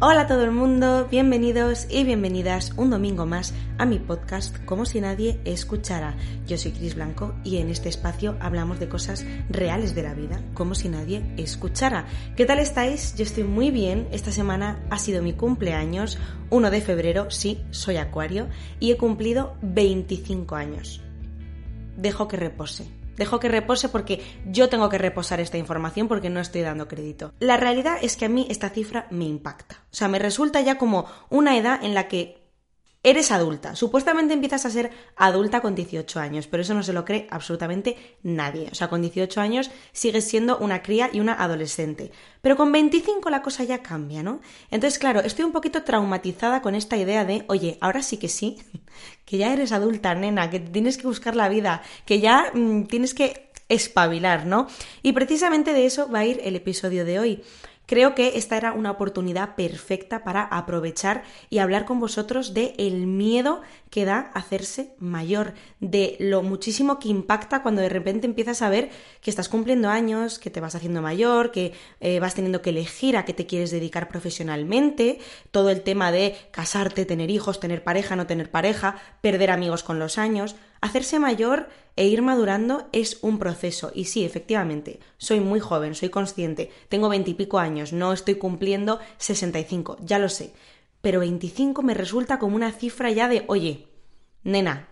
Hola a todo el mundo, bienvenidos y bienvenidas un domingo más a mi podcast Como si nadie escuchara. Yo soy Cris Blanco y en este espacio hablamos de cosas reales de la vida, como si nadie escuchara. ¿Qué tal estáis? Yo estoy muy bien. Esta semana ha sido mi cumpleaños, 1 de febrero, sí, soy acuario, y he cumplido 25 años. Dejo que repose Dejo que repose porque yo tengo que reposar esta información porque no estoy dando crédito. La realidad es que a mí esta cifra me impacta. O sea, me resulta ya como una edad en la que Eres adulta. Supuestamente empiezas a ser adulta con 18 años, pero eso no se lo cree absolutamente nadie. O sea, con 18 años sigues siendo una cría y una adolescente. Pero con 25 la cosa ya cambia, ¿no? Entonces, claro, estoy un poquito traumatizada con esta idea de, oye, ahora sí que sí, que ya eres adulta, nena, que tienes que buscar la vida, que ya mm, tienes que espabilar, ¿no? Y precisamente de eso va a ir el episodio de hoy. Creo que esta era una oportunidad perfecta para aprovechar y hablar con vosotros de el miedo que da hacerse mayor, de lo muchísimo que impacta cuando de repente empiezas a ver que estás cumpliendo años, que te vas haciendo mayor, que eh, vas teniendo que elegir a qué te quieres dedicar profesionalmente, todo el tema de casarte, tener hijos, tener pareja, no tener pareja, perder amigos con los años. Hacerse mayor e ir madurando es un proceso. Y sí, efectivamente, soy muy joven, soy consciente, tengo veintipico años, no estoy cumpliendo 65, ya lo sé. Pero 25 me resulta como una cifra ya de, oye, nena,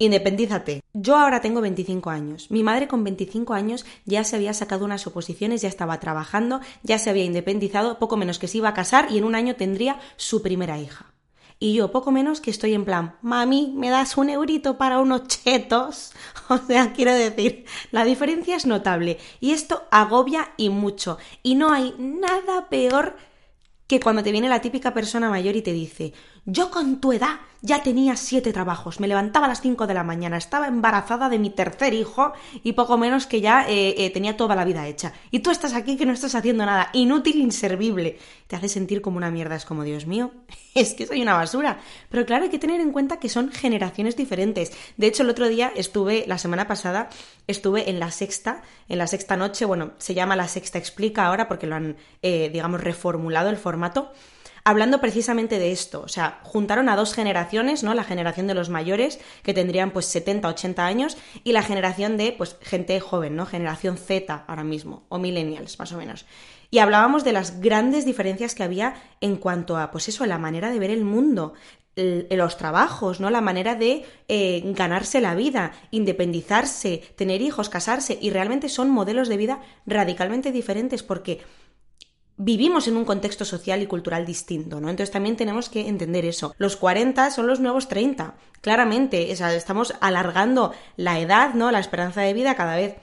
Independízate. Yo ahora tengo 25 años. Mi madre con 25 años ya se había sacado unas oposiciones, ya estaba trabajando, ya se había independizado, poco menos que se iba a casar y en un año tendría su primera hija. Y yo poco menos que estoy en plan, mami, ¿me das un eurito para unos chetos? O sea, quiero decir, la diferencia es notable y esto agobia y mucho. Y no hay nada peor que cuando te viene la típica persona mayor y te dice, yo con tu edad ya tenía siete trabajos, me levantaba a las cinco de la mañana, estaba embarazada de mi tercer hijo y poco menos que ya eh, eh, tenía toda la vida hecha. Y tú estás aquí que no estás haciendo nada, inútil, inservible. Te hace sentir como una mierda, es como, Dios mío, es que soy una basura. Pero claro, hay que tener en cuenta que son generaciones diferentes. De hecho, el otro día estuve, la semana pasada, estuve en la sexta, en la sexta noche, bueno, se llama la sexta explica ahora porque lo han, eh, digamos, reformulado el formato hablando precisamente de esto. O sea, juntaron a dos generaciones, ¿no? La generación de los mayores, que tendrían pues 70, 80 años, y la generación de pues gente joven, ¿no? Generación Z ahora mismo, o millennials, más o menos. Y hablábamos de las grandes diferencias que había en cuanto a, pues eso, la manera de ver el mundo, los trabajos, ¿no? La manera de eh, ganarse la vida, independizarse, tener hijos, casarse, y realmente son modelos de vida radicalmente diferentes porque vivimos en un contexto social y cultural distinto, ¿no? Entonces también tenemos que entender eso. Los 40 son los nuevos 30, claramente, estamos alargando la edad, ¿no? La esperanza de vida cada vez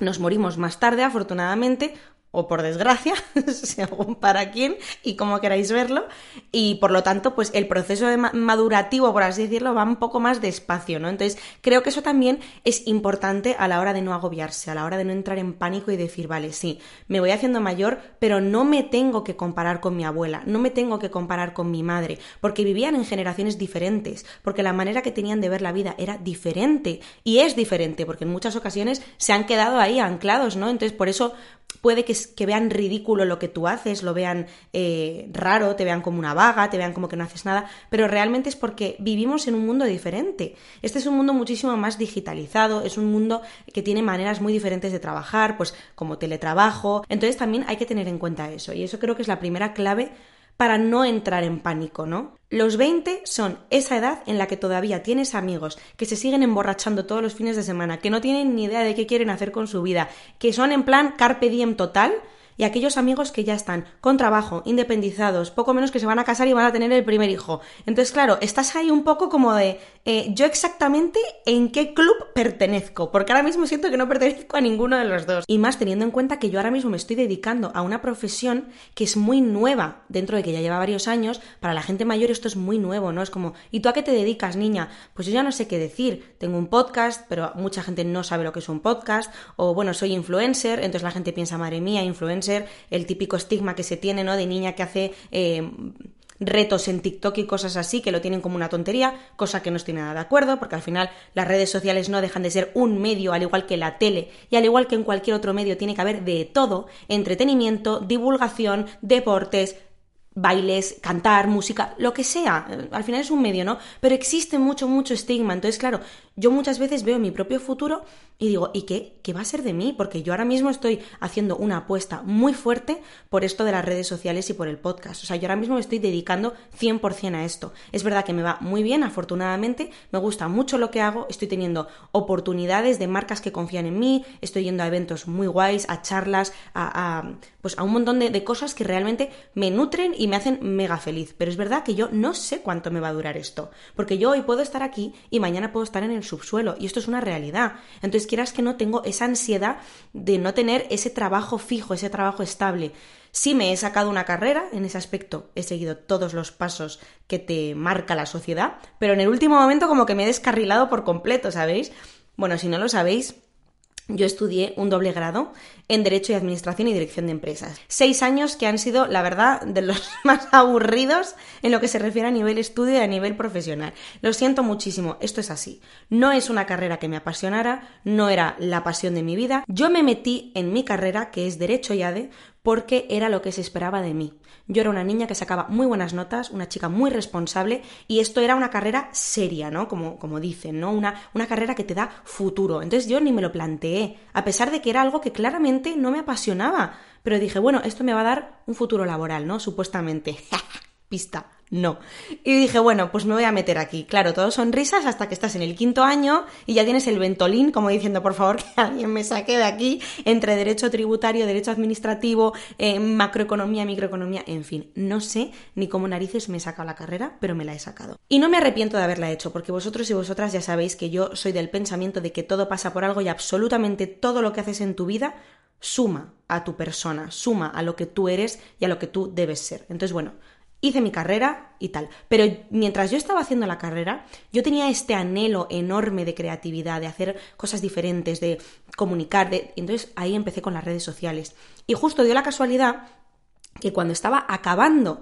nos morimos más tarde, afortunadamente, o por desgracia, según para quién y cómo queráis verlo, y por lo tanto, pues el proceso de madurativo, por así decirlo, va un poco más despacio, ¿no? Entonces, creo que eso también es importante a la hora de no agobiarse, a la hora de no entrar en pánico y decir, vale, sí, me voy haciendo mayor, pero no me tengo que comparar con mi abuela, no me tengo que comparar con mi madre, porque vivían en generaciones diferentes, porque la manera que tenían de ver la vida era diferente, y es diferente, porque en muchas ocasiones se han quedado ahí anclados, ¿no? Entonces, por eso puede que, que, vean ridículo lo que tú haces, lo vean eh, raro, te vean como una vaga, te vean como que no haces nada, pero realmente es porque vivimos en un mundo diferente. Este es un mundo muchísimo más digitalizado, es un mundo que tiene maneras muy diferentes de trabajar, pues como teletrabajo. Entonces también hay que tener en cuenta eso, y eso creo que es la primera clave para no entrar en pánico, ¿no? Los 20 son esa edad en la que todavía tienes amigos que se siguen emborrachando todos los fines de semana, que no tienen ni idea de qué quieren hacer con su vida, que son en plan carpe diem total y aquellos amigos que ya están con trabajo, independizados, poco menos que se van a casar y van a tener el primer hijo. Entonces, claro, estás ahí un poco como de eh, yo exactamente en qué club pertenezco, porque ahora mismo siento que no pertenezco a ninguno de los dos. Y más teniendo en cuenta que yo ahora mismo me estoy dedicando a una profesión que es muy nueva, dentro de que ya lleva varios años, para la gente mayor esto es muy nuevo, ¿no? Es como, ¿y tú a qué te dedicas, niña? Pues yo ya no sé qué decir. Tengo un podcast, pero mucha gente no sabe lo que es un podcast, o bueno, soy influencer, entonces la gente piensa, madre mía, influencer ser el típico estigma que se tiene, ¿no? De niña que hace eh, retos en TikTok y cosas así que lo tienen como una tontería, cosa que no estoy nada de acuerdo, porque al final las redes sociales no dejan de ser un medio, al igual que la tele, y al igual que en cualquier otro medio tiene que haber de todo, entretenimiento, divulgación, deportes, bailes, cantar, música, lo que sea. Al final es un medio, ¿no? Pero existe mucho, mucho estigma. Entonces, claro, yo muchas veces veo mi propio futuro y digo, ¿y qué? ¿Qué va a ser de mí? Porque yo ahora mismo estoy haciendo una apuesta muy fuerte por esto de las redes sociales y por el podcast. O sea, yo ahora mismo me estoy dedicando 100% a esto. Es verdad que me va muy bien, afortunadamente, me gusta mucho lo que hago, estoy teniendo oportunidades de marcas que confían en mí, estoy yendo a eventos muy guays, a charlas, a, pues a un montón de, de cosas que realmente me nutren y me hacen mega feliz. Pero es verdad que yo no sé cuánto me va a durar esto. Porque yo hoy puedo estar aquí y mañana puedo estar en el subsuelo. Y esto es una realidad. Entonces, quieras que no, tengo esa ansiedad de no tener ese trabajo fijo, ese trabajo estable. Sí me he sacado una carrera, en ese aspecto he seguido todos los pasos que te marca la sociedad, pero en el último momento como que me he descarrilado por completo, ¿sabéis? Bueno, si no lo sabéis, yo estudié un doble grado en Derecho y Administración y Dirección de Empresas. Seis años que han sido, la verdad, de los más aburridos en lo que se refiere a nivel estudio y a nivel profesional. Lo siento muchísimo, esto es así. No es una carrera que me apasionara, no era la pasión de mi vida. Yo me metí en mi carrera, que es Derecho y ADE, porque era lo que se esperaba de mí. Yo era una niña que sacaba muy buenas notas, una chica muy responsable y esto era una carrera seria, ¿no? Como, como dicen, ¿no? Una, una carrera que te da futuro. Entonces yo ni me lo planteé, a pesar de que era algo que claramente no me apasionaba. Pero dije, bueno, esto me va a dar un futuro laboral, ¿no? Supuestamente. Pista no. Y dije, bueno, pues me voy a meter aquí. Claro, todo sonrisas hasta que estás en el quinto año y ya tienes el ventolín, como diciendo, por favor, que alguien me saque de aquí entre derecho tributario, derecho administrativo, eh, macroeconomía, microeconomía, en fin. No sé ni cómo narices me he sacado la carrera, pero me la he sacado. Y no me arrepiento de haberla hecho, porque vosotros y vosotras ya sabéis que yo soy del pensamiento de que todo pasa por algo y absolutamente todo lo que haces en tu vida suma a tu persona, suma a lo que tú eres y a lo que tú debes ser. Entonces, bueno, hice mi carrera y tal. Pero mientras yo estaba haciendo la carrera, yo tenía este anhelo enorme de creatividad, de hacer cosas diferentes, de comunicar. De... Entonces ahí empecé con las redes sociales. Y justo dio la casualidad que cuando estaba acabando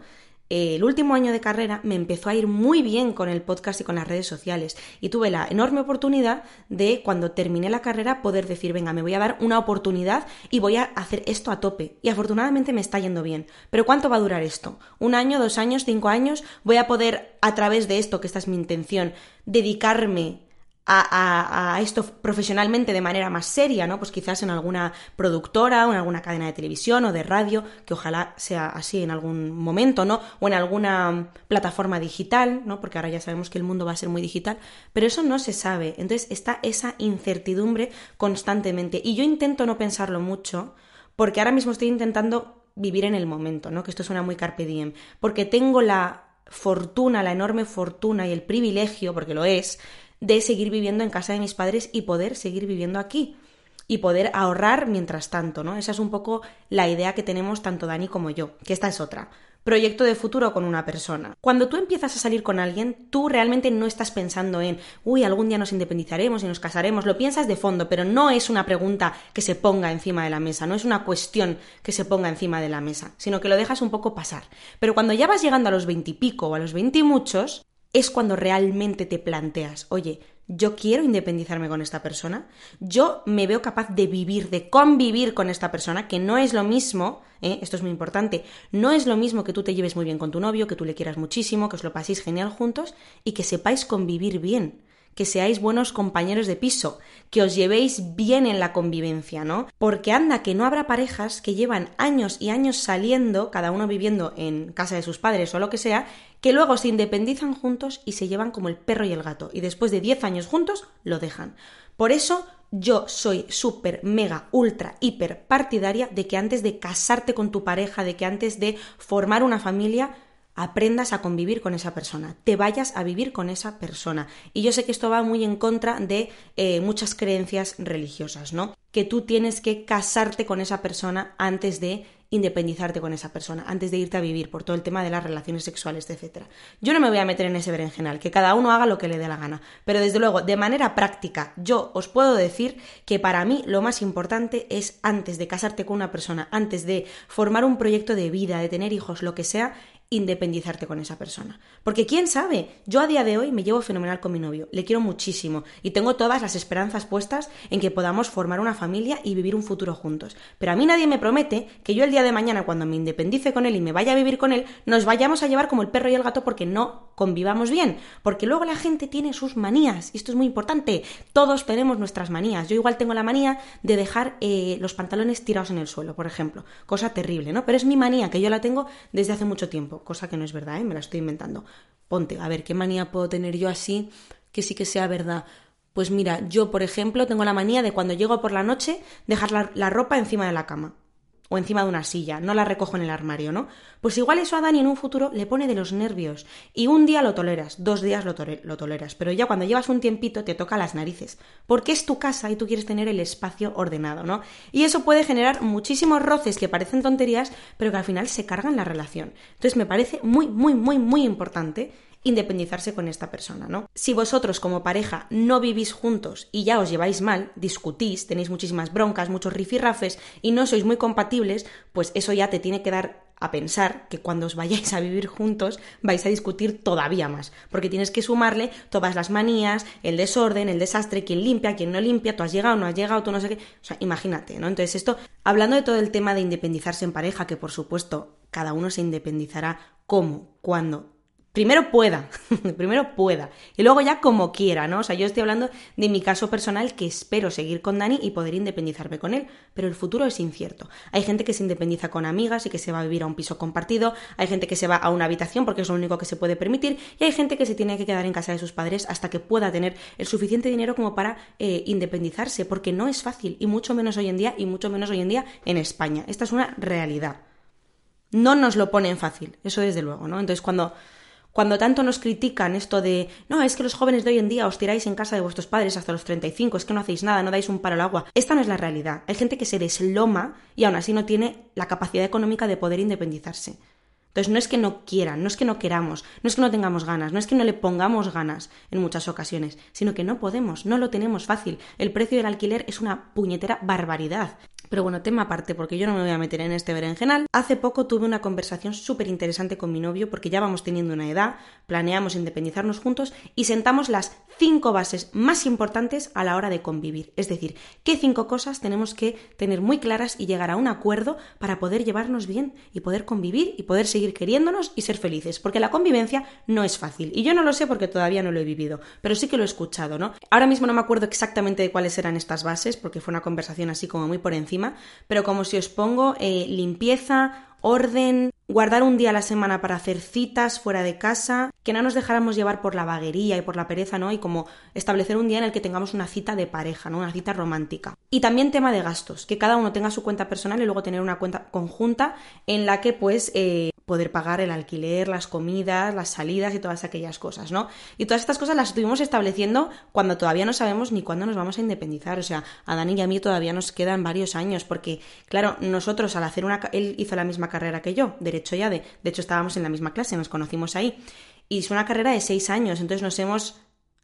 el último año de carrera me empezó a ir muy bien con el podcast y con las redes sociales y tuve la enorme oportunidad de cuando terminé la carrera poder decir, venga, me voy a dar una oportunidad y voy a hacer esto a tope. Y afortunadamente me está yendo bien. Pero ¿cuánto va a durar esto? ¿Un año, dos años, cinco años? ¿Voy a poder a través de esto, que esta es mi intención, dedicarme a, esto profesionalmente de manera más seria, ¿no? Pues quizás en alguna productora o en alguna cadena de televisión o de radio, que ojalá sea así en algún momento, ¿no? O en alguna plataforma digital, ¿no? Porque ahora ya sabemos que el mundo va a ser muy digital, pero eso no se sabe. Entonces está esa incertidumbre constantemente. Y yo intento no pensarlo mucho, porque ahora mismo estoy intentando vivir en el momento, ¿no? Que esto suena muy carpe diem, porque tengo la fortuna, la enorme fortuna y el privilegio, porque lo es, de seguir viviendo en casa de mis padres y poder seguir viviendo aquí y poder ahorrar mientras tanto, ¿no? Esa es un poco la idea que tenemos tanto Dani como yo, que esta es otra. Proyecto de futuro con una persona. Cuando tú empiezas a salir con alguien, tú realmente no estás pensando en, uy, algún día nos independizaremos y nos casaremos, lo piensas de fondo, pero no es una pregunta que se ponga encima de la mesa, no es una cuestión que se ponga encima de la mesa, sino que lo dejas un poco pasar. Pero cuando ya vas llegando a los veintipico o a los veintimuchos, es cuando realmente te planteas, oye, yo quiero independizarme con esta persona, yo me veo capaz de vivir, de convivir con esta persona, que no es lo mismo, ¿eh? esto es muy importante, no es lo mismo que tú te lleves muy bien con tu novio, que tú le quieras muchísimo, que os lo paséis genial juntos y que sepáis convivir bien que seáis buenos compañeros de piso, que os llevéis bien en la convivencia, ¿no? Porque anda que no habrá parejas que llevan años y años saliendo, cada uno viviendo en casa de sus padres o lo que sea, que luego se independizan juntos y se llevan como el perro y el gato, y después de 10 años juntos lo dejan. Por eso yo soy súper, mega, ultra, hiper partidaria de que antes de casarte con tu pareja, de que antes de formar una familia, aprendas a convivir con esa persona, te vayas a vivir con esa persona. Y yo sé que esto va muy en contra de eh, muchas creencias religiosas, ¿no? Que tú tienes que casarte con esa persona antes de independizarte con esa persona, antes de irte a vivir por todo el tema de las relaciones sexuales, etc. Yo no me voy a meter en ese berenjenal, que cada uno haga lo que le dé la gana, pero desde luego, de manera práctica, yo os puedo decir que para mí lo más importante es antes de casarte con una persona, antes de formar un proyecto de vida, de tener hijos, lo que sea, independizarte con esa persona. Porque quién sabe, yo a día de hoy me llevo fenomenal con mi novio, le quiero muchísimo y tengo todas las esperanzas puestas en que podamos formar una familia y vivir un futuro juntos. Pero a mí nadie me promete que yo el día de mañana, cuando me independice con él y me vaya a vivir con él, nos vayamos a llevar como el perro y el gato porque no convivamos bien. Porque luego la gente tiene sus manías, y esto es muy importante. Todos tenemos nuestras manías. Yo igual tengo la manía de dejar eh, los pantalones tirados en el suelo, por ejemplo. Cosa terrible, ¿no? Pero es mi manía, que yo la tengo desde hace mucho tiempo, cosa que no es verdad, ¿eh? me la estoy inventando. Ponte, a ver, ¿qué manía puedo tener yo así que sí que sea verdad? Pues mira, yo, por ejemplo, tengo la manía de cuando llego por la noche dejar la ropa encima de la cama o encima de una silla, no la recojo en el armario, ¿no? Pues igual eso a Dani en un futuro le pone de los nervios. Y un día lo toleras, dos días lo, lo, toleras, pero ya cuando llevas un tiempito te toca las narices, porque es tu casa y tú quieres tener el espacio ordenado, ¿no? Y eso puede generar muchísimos roces que parecen tonterías, pero que al final se cargan la relación. Entonces me parece muy, muy, muy, muy importante independizarse con esta persona, ¿no? Si vosotros como pareja no vivís juntos y ya os lleváis mal, discutís, tenéis muchísimas broncas, muchos rifirrafes y no sois muy compatibles, pues eso ya te tiene que dar a pensar que cuando os vayáis a vivir juntos vais a discutir todavía más, porque tienes que sumarle todas las manías, el desorden, el desastre, quién limpia, quién no limpia, tú has llegado, no has llegado, tú no sé qué, o sea, imagínate, ¿no? Entonces esto, hablando de todo el tema de independizarse en pareja, que por supuesto cada uno se independizará cómo, cuándo, primero pueda, primero pueda, y luego ya como quiera, ¿no? O sea, yo estoy hablando de mi caso personal que espero seguir con Dani y poder independizarme con él, pero el futuro es incierto. Hay gente que se independiza con amigas y que se va a vivir a un piso compartido, hay gente que se va a una habitación porque es lo único que se puede permitir, y hay gente que se tiene que quedar en casa de sus padres hasta que pueda tener el suficiente dinero como para eh, independizarse, porque no es fácil, y mucho menos hoy en día, y mucho menos hoy en día en España. Esta es una realidad. No nos lo ponen fácil, eso desde luego, ¿no? Entonces cuando cuando tanto nos critican esto de, no, es que los jóvenes de hoy en día os tiráis en casa de vuestros padres hasta los 35, es que no hacéis nada, no dais un paro al agua. Esta no es la realidad. Hay gente que se desloma y aún así no tiene la capacidad económica de poder independizarse. Entonces no es que no quieran, no es que no queramos, no es que no tengamos ganas, no es que no le pongamos ganas en muchas ocasiones, sino que no podemos, no lo tenemos fácil. El precio del alquiler es una puñetera barbaridad. Pero bueno, tema aparte, porque yo no me voy a meter en este berenjenal. Hace poco tuve una conversación súper interesante con mi novio, porque ya vamos teniendo una edad, planeamos independizarnos juntos y sentamos las cinco bases más importantes a la hora de convivir. Es decir, qué cinco cosas tenemos que tener muy claras y llegar a un acuerdo para poder llevarnos bien y poder convivir y poder seguir queriéndonos y ser felices. Porque la convivencia no es fácil. Y yo no lo sé porque todavía no lo he vivido, pero sí que lo he escuchado, ¿no? Ahora mismo no me acuerdo exactamente de cuáles eran estas bases, porque fue una conversación así como muy por encima pero como si os pongo eh, limpieza, orden, guardar un día a la semana para hacer citas fuera de casa, que no nos dejáramos llevar por la vaguería y por la pereza, ¿no? Y como establecer un día en el que tengamos una cita de pareja, ¿no? Una cita romántica. Y también tema de gastos, que cada uno tenga su cuenta personal y luego tener una cuenta conjunta en la que pues eh, poder pagar el alquiler, las comidas, las salidas y todas aquellas cosas, ¿no? Y todas estas cosas las estuvimos estableciendo cuando todavía no sabemos ni cuándo nos vamos a independizar, o sea, a Dani y a mí todavía nos quedan varios años, porque, claro, nosotros al hacer una... Él hizo la misma carrera que yo, Derecho ya de... De hecho, estábamos en la misma clase, nos conocimos ahí. Y es una carrera de seis años, entonces nos hemos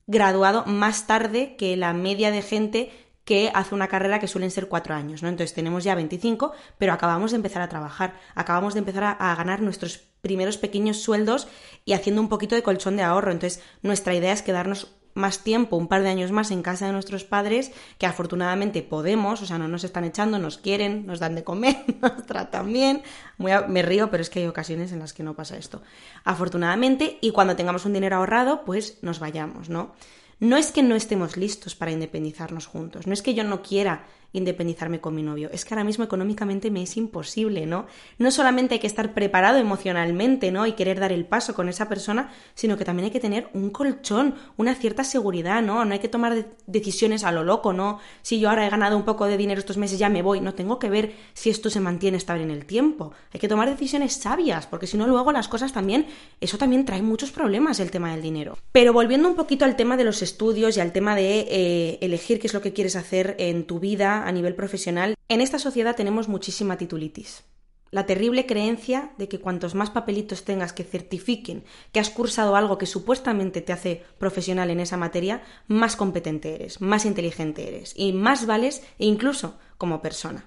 graduado más tarde que la media de gente que hace una carrera que suelen ser cuatro años, ¿no? Entonces tenemos ya 25, pero acabamos de empezar a trabajar, acabamos de empezar a, ganar nuestros primeros pequeños sueldos y haciendo un poquito de colchón de ahorro. Entonces nuestra idea es quedarnos más tiempo, un par de años más en casa de nuestros padres, que afortunadamente podemos, o sea, no nos están echando, nos quieren, nos dan de comer, nos tratan bien. me río, pero es que hay ocasiones en las que no pasa esto. Afortunadamente, y cuando tengamos un dinero ahorrado, pues nos vayamos, ¿no? No es que no estemos listos para independizarnos juntos, no es que yo no quiera independizarme con mi novio. Es que ahora mismo económicamente me es imposible, ¿no? No solamente hay que estar preparado emocionalmente, ¿no? Y querer dar el paso con esa persona, sino que también hay que tener un colchón, una cierta seguridad, ¿no? No hay que tomar decisiones a lo loco, ¿no? Si yo ahora he ganado un poco de dinero estos meses, ya me voy. No tengo que ver si esto se mantiene estable en el tiempo. Hay que tomar decisiones sabias, porque si no, luego las cosas también, eso también trae muchos problemas, el tema del dinero. Pero volviendo un poquito al tema de los estudios y al tema de eh, elegir qué es lo que quieres hacer en tu vida, a nivel profesional, en esta sociedad tenemos muchísima titulitis. La terrible creencia de que cuantos más papelitos tengas que certifiquen que has cursado algo que supuestamente te hace profesional en esa materia, más competente eres, más inteligente eres y más vales incluso como persona.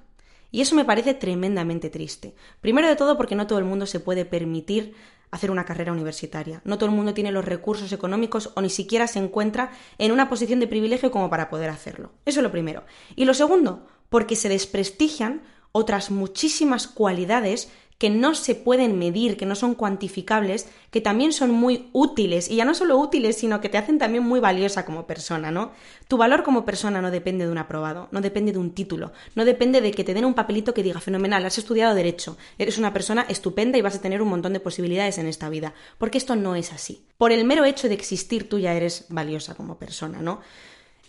Y eso me parece tremendamente triste. Primero de todo porque no todo el mundo se puede permitir hacer una carrera universitaria. No todo el mundo tiene los recursos económicos o ni siquiera se encuentra en una posición de privilegio como para poder hacerlo. Eso es lo primero. Y lo segundo, porque se desprestigian otras muchísimas cualidades que no se pueden medir, que no son cuantificables, que también son muy útiles, y ya no solo útiles, sino que te hacen también muy valiosa como persona, ¿no? Tu valor como persona no depende de un aprobado, no depende de un título, no depende de que te den un papelito que diga fenomenal, has estudiado derecho, eres una persona estupenda y vas a tener un montón de posibilidades en esta vida, porque esto no es así. Por el mero hecho de existir tú ya eres valiosa como persona, ¿no?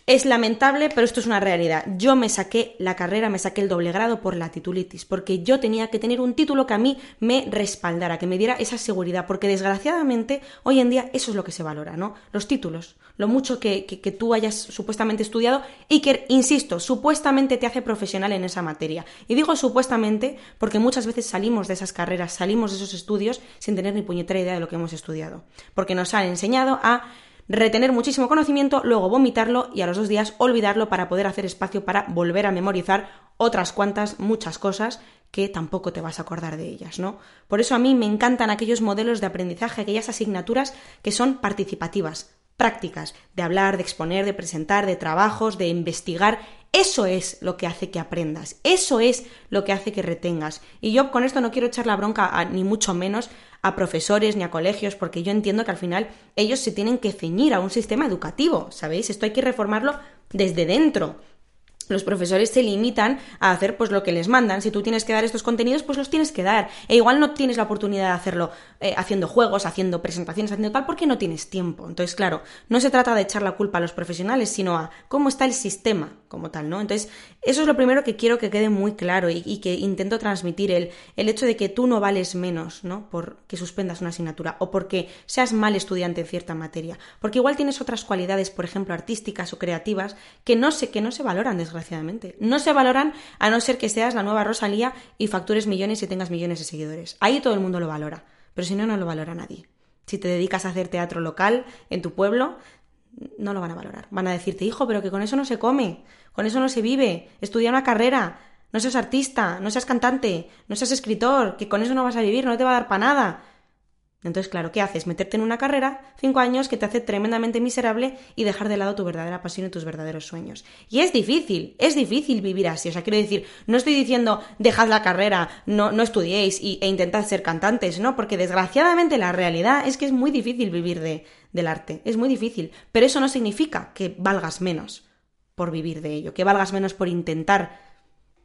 Es lamentable, pero esto es una realidad. Yo me saqué la carrera, me saqué el doble grado por la titulitis, porque yo tenía que tener un título que a mí me respaldara, que me diera esa seguridad, porque desgraciadamente hoy en día eso es lo que se valora, ¿no? Los títulos, lo mucho que, que, tú hayas supuestamente estudiado y que, insisto, supuestamente te hace profesional en esa materia. Y digo supuestamente porque muchas veces salimos de esas carreras, salimos de esos estudios sin tener ni puñetera idea de lo que hemos estudiado, porque nos han enseñado a retener muchísimo conocimiento, luego vomitarlo y a los dos días olvidarlo para poder hacer espacio para volver a memorizar otras cuantas, muchas cosas que tampoco te vas a acordar de ellas, ¿no? Por eso a mí me encantan aquellos modelos de aprendizaje, aquellas asignaturas que son participativas, prácticas, de hablar, de exponer, de presentar, de trabajos, de investigar. Eso es lo que hace que aprendas, eso es lo que hace que retengas. Y yo con esto no quiero echar la bronca a, ni mucho menos a profesores ni a colegios, porque yo entiendo que al final ellos se tienen que ceñir a un sistema educativo, ¿sabéis? Esto hay que reformarlo desde dentro los profesores se limitan a hacer pues lo que les mandan. Si tú tienes que dar estos contenidos, pues los tienes que dar. E igual no tienes la oportunidad de hacerlo eh, haciendo juegos, haciendo presentaciones, haciendo tal, porque no tienes tiempo. Entonces, claro, no se trata de echar la culpa a los profesionales, sino a cómo está el sistema como tal, ¿no? Entonces, eso es lo primero que quiero que quede muy claro y, que intento transmitir, el, el hecho de que tú no vales menos, ¿no? Por que suspendas una asignatura o porque seas mal estudiante en cierta materia. Porque igual tienes otras cualidades, por ejemplo, artísticas o creativas, que no se, que no se valoran, desgraciadamente. No se valoran a no ser que seas la nueva Rosalía y factures millones y tengas millones de seguidores. Ahí todo el mundo lo valora, pero si no, no lo valora nadie. Si te dedicas a hacer teatro local en tu pueblo, no lo van a valorar. Van a decirte, hijo, pero que con eso no se come, con eso no se vive, estudia una carrera, no seas artista, no seas cantante, no seas escritor, que con eso no vas a vivir, no te va a dar para nada. Entonces, claro, ¿qué haces? Meterte en una carrera, cinco años, que te hace tremendamente miserable y dejar de lado tu verdadera pasión y tus verdaderos sueños. Y es difícil, es difícil vivir así. O sea, quiero decir, no estoy diciendo dejad la carrera, no, no estudiéis y, e intentad ser cantantes, ¿no? Porque desgraciadamente la realidad es que es muy difícil vivir de, del arte. Es muy difícil. Pero eso no significa que valgas menos por vivir de ello, que valgas menos por intentar,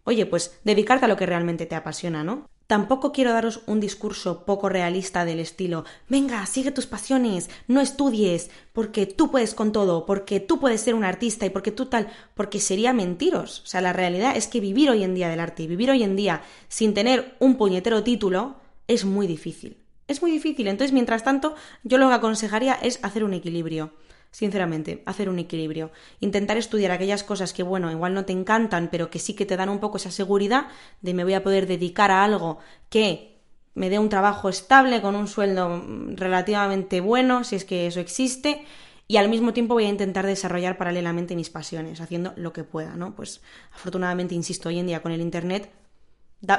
oye, pues dedicarte a lo que realmente te apasiona, ¿no? Tampoco quiero daros un discurso poco realista del estilo venga, sigue tus pasiones, no estudies, porque tú puedes con todo, porque tú puedes ser un artista y porque tú tal, porque sería mentiros. O sea, la realidad es que vivir hoy en día del arte y vivir hoy en día sin tener un puñetero título es muy difícil. Es muy difícil. Entonces, mientras tanto, yo lo que aconsejaría es hacer un equilibrio sinceramente, hacer un equilibrio. Intentar estudiar aquellas cosas que, bueno, igual no te encantan, pero que sí que te dan un poco esa seguridad de me voy a poder dedicar a algo que me dé un trabajo estable, con un sueldo relativamente bueno, si es que eso existe, y al mismo tiempo voy a intentar desarrollar paralelamente mis pasiones, haciendo lo que pueda, ¿no? Pues afortunadamente, insisto, hoy en día con el Internet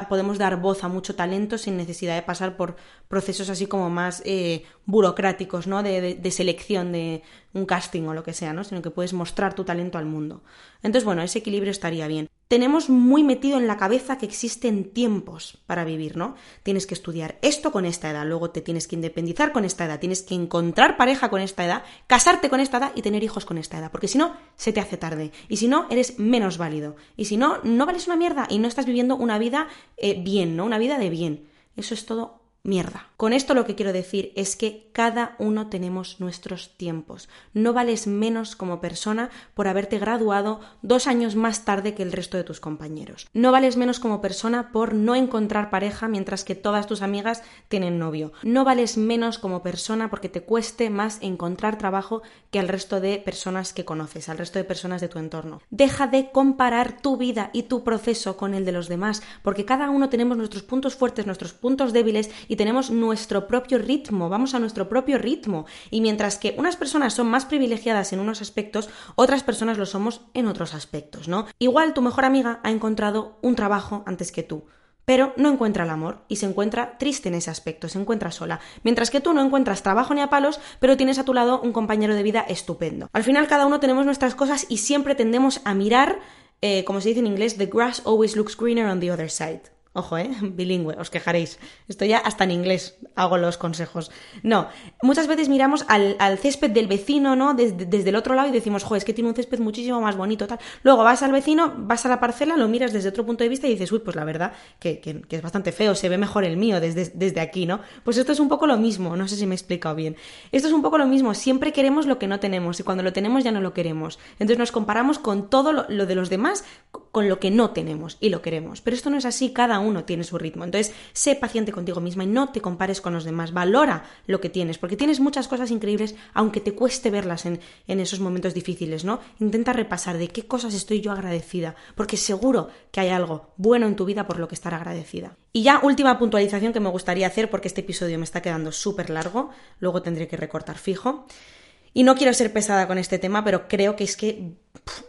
podemos dar voz a mucho talento sin necesidad de pasar por procesos así como más eh, burocráticos, ¿no? De, de, selección de un casting o lo que sea, ¿no? Sino que puedes mostrar tu talento al mundo. Entonces, bueno, ese equilibrio estaría bien tenemos muy metido en la cabeza que existen tiempos para vivir, ¿no? Tienes que estudiar esto con esta edad, luego te tienes que independizar con esta edad, tienes que encontrar pareja con esta edad, casarte con esta edad y tener hijos con esta edad, porque si no, se te hace tarde. Y si no, eres menos válido. Y si no, no vales una mierda y no estás viviendo una vida eh, bien, ¿no? Una vida de bien. Eso es todo mierda. Con esto lo que quiero decir es que cada uno tenemos nuestros tiempos. No vales menos como persona por haberte graduado dos años más tarde que el resto de tus compañeros. No vales menos como persona por no encontrar pareja mientras que todas tus amigas tienen novio. No vales menos como persona porque te cueste más encontrar trabajo que al resto de personas que conoces, al resto de personas de tu entorno. Deja de comparar tu vida y tu proceso con el de los demás, porque cada uno tenemos nuestros puntos fuertes, nuestros puntos débiles y tenemos nuestro propio ritmo, vamos a nuestro propio ritmo. Y mientras que unas personas son más privilegiadas en unos aspectos, otras personas lo somos en otros aspectos, ¿no? Igual tu mejor amiga ha encontrado un trabajo antes que tú pero no encuentra el amor y se encuentra triste en ese aspecto, se encuentra sola. Mientras que tú no encuentras trabajo ni a palos, pero tienes a tu lado un compañero de vida estupendo. Al final cada uno tenemos nuestras cosas y siempre tendemos a mirar, eh, como se dice en inglés, the grass always looks greener on the other side. Ojo, ¿eh? Bilingüe, os quejaréis. Esto ya hasta en inglés hago los consejos. No, muchas veces miramos al, césped del vecino, ¿no? Desde, el otro lado y decimos, joder, es que tiene un césped muchísimo más bonito, tal. Luego vas al vecino, vas a la parcela, lo miras desde otro punto de vista y dices, uy, pues la verdad que, que, es bastante feo, se ve mejor el mío desde, desde aquí, ¿no? Pues esto es un poco lo mismo, no sé si me he explicado bien. Esto es un poco lo mismo, siempre queremos lo que no tenemos y cuando lo tenemos ya no lo queremos. Entonces nos comparamos con todo lo, lo de los demás, con lo que no tenemos y lo queremos. Pero esto no es así, cada uno tiene su ritmo. Entonces, sé paciente contigo misma y no te compares con los demás. Valora lo que tienes, porque tienes muchas cosas increíbles, aunque te cueste verlas en, en esos momentos difíciles, ¿no? Intenta repasar de qué cosas estoy yo agradecida, porque seguro que hay algo bueno en tu vida por lo que estar agradecida. Y ya última puntualización que me gustaría hacer, porque este episodio me está quedando súper largo, luego tendré que recortar fijo. Y no quiero ser pesada con este tema, pero creo que es que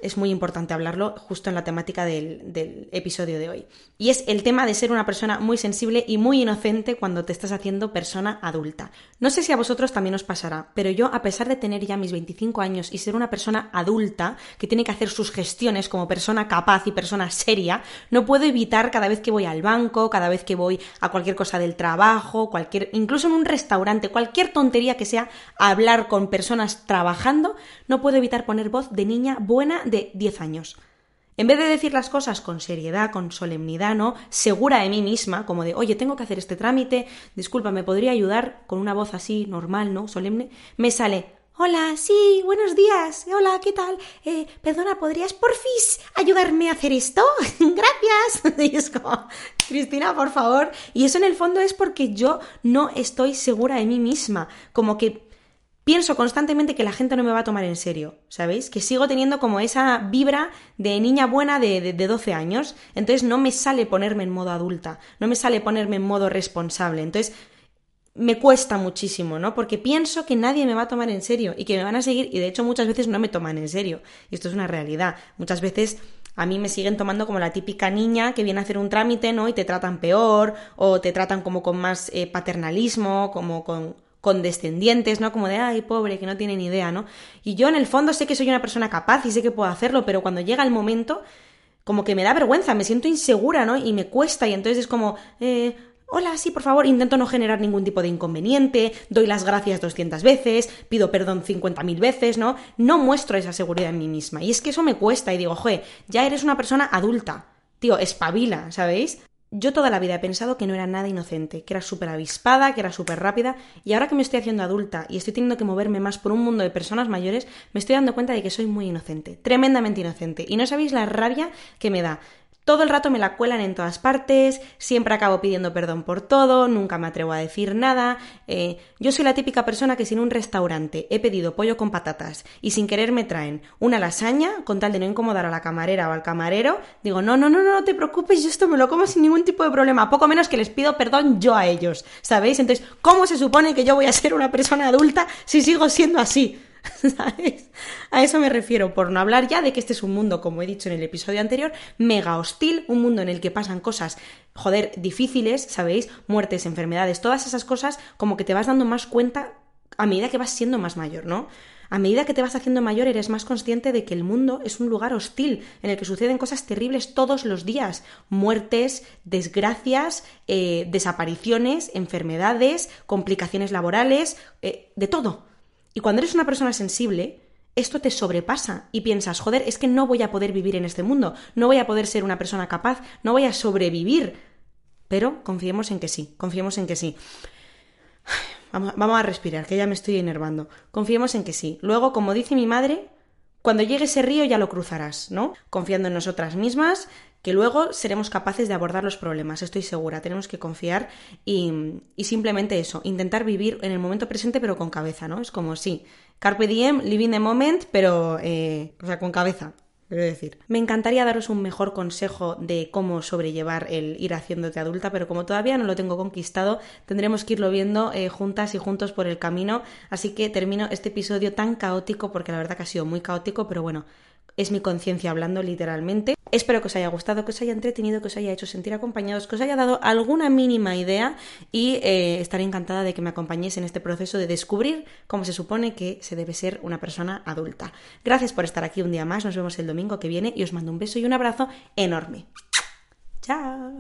es muy importante hablarlo justo en la temática del, episodio de hoy. Y es el tema de ser una persona muy sensible y muy inocente cuando te estás haciendo persona adulta. No sé si a vosotros también os pasará, pero yo, a pesar de tener ya mis 25 años y ser una persona adulta que tiene que hacer sus gestiones como persona capaz y persona seria, no puedo evitar cada vez que voy al banco, cada vez que voy a cualquier cosa del trabajo, cualquier, incluso en un restaurante, cualquier tontería que sea hablar con personas trabajando, no puedo evitar poner voz de niña buena de 10 años. En vez de decir las cosas con seriedad, con solemnidad, ¿no? Segura de mí misma, como de, oye, tengo que hacer este trámite, disculpa, ¿me podría ayudar? Con una voz así, normal, ¿no? Solemne, me sale, hola, sí, buenos días, hola, ¿qué tal? Eh, perdona, ¿podrías porfis ayudarme a hacer esto? Gracias. y es como, Cristina, por favor. Y eso en el fondo es porque yo no estoy segura de mí misma, como que pienso constantemente que la gente no me va a tomar en serio, ¿sabéis? Que sigo teniendo como esa vibra de niña buena de, de, 12 años, entonces no me sale ponerme en modo adulta, no me sale ponerme en modo responsable, entonces me cuesta muchísimo, ¿no? Porque pienso que nadie me va a tomar en serio y que me van a seguir y de hecho muchas veces no me toman en serio, y esto es una realidad, muchas veces... A mí me siguen tomando como la típica niña que viene a hacer un trámite, ¿no? Y te tratan peor, o te tratan como con más eh, paternalismo, como con, condescendientes, ¿no? Como de, ay, pobre, que no tiene ni idea, ¿no? Y yo en el fondo sé que soy una persona capaz y sé que puedo hacerlo, pero cuando llega el momento, como que me da vergüenza, me siento insegura, ¿no? Y me cuesta, y entonces es como, eh, hola, sí, por favor, intento no generar ningún tipo de inconveniente, doy las gracias 200 veces, pido perdón 50.000 veces, ¿no? No muestro esa seguridad en mí misma. Y es que eso me cuesta y digo, joder, ya eres una persona adulta. Tío, espabila, ¿sabéis? Yo toda la vida he pensado que no era nada inocente, que era súper avispada, que era súper rápida, y ahora que me estoy haciendo adulta y estoy teniendo que moverme más por un mundo de personas mayores, me estoy dando cuenta de que soy muy inocente, tremendamente inocente, y no sabéis la rabia que me da. Todo el rato me la cuelan en todas partes, siempre acabo pidiendo perdón por todo, nunca me atrevo a decir nada. Eh, yo soy la típica persona que si en un restaurante he pedido pollo con patatas y sin querer me traen una lasaña, con tal de no incomodar a la camarera o al camarero, digo, no, no, no, no, no te preocupes, yo esto me lo como sin ningún tipo de problema, poco menos que les pido perdón yo a ellos, ¿sabéis? Entonces, ¿cómo se supone que yo voy a ser una persona adulta si sigo siendo así? ¿Sabes? A eso me refiero, por no hablar ya de que este es un mundo, como he dicho en el episodio anterior, mega hostil, un mundo en el que pasan cosas, joder, difíciles, ¿sabéis? Muertes, enfermedades, todas esas cosas, como que te vas dando más cuenta a medida que vas siendo más mayor, ¿no? A medida que te vas haciendo mayor eres más consciente de que el mundo es un lugar hostil, en el que suceden cosas terribles todos los días. Muertes, desgracias, eh, desapariciones, enfermedades, complicaciones laborales, eh, de todo. Y cuando eres una persona sensible, esto te sobrepasa y piensas, joder, es que no voy a poder vivir en este mundo, no voy a poder ser una persona capaz, no voy a sobrevivir. Pero confiemos en que sí, confiemos en que sí. Vamos, vamos a respirar, que ya me estoy enervando. Confiemos en que sí. Luego, como dice mi madre, cuando llegue ese río ya lo cruzarás, ¿no? Confiando en nosotras mismas, que luego seremos capaces de abordar los problemas, estoy segura. Tenemos que confiar y, y, simplemente eso, intentar vivir en el momento presente pero con cabeza, ¿no? Es como, sí, carpe diem, living the moment, pero, eh, o sea, con cabeza. Quiero decir, me encantaría daros un mejor consejo de cómo sobrellevar el ir haciéndote adulta, pero como todavía no lo tengo conquistado, tendremos que irlo viendo eh, juntas y juntos por el camino. Así que termino este episodio tan caótico, porque la verdad que ha sido muy caótico, pero bueno, es mi conciencia hablando literalmente. Espero que os haya gustado, que os haya entretenido, que os haya hecho sentir acompañados, que os haya dado alguna mínima idea y eh, estaré encantada de que me acompañéis en este proceso de descubrir cómo se supone que se debe ser una persona adulta. Gracias por estar aquí un día más, nos vemos el domingo que viene y os mando un beso y un abrazo enorme. Chao.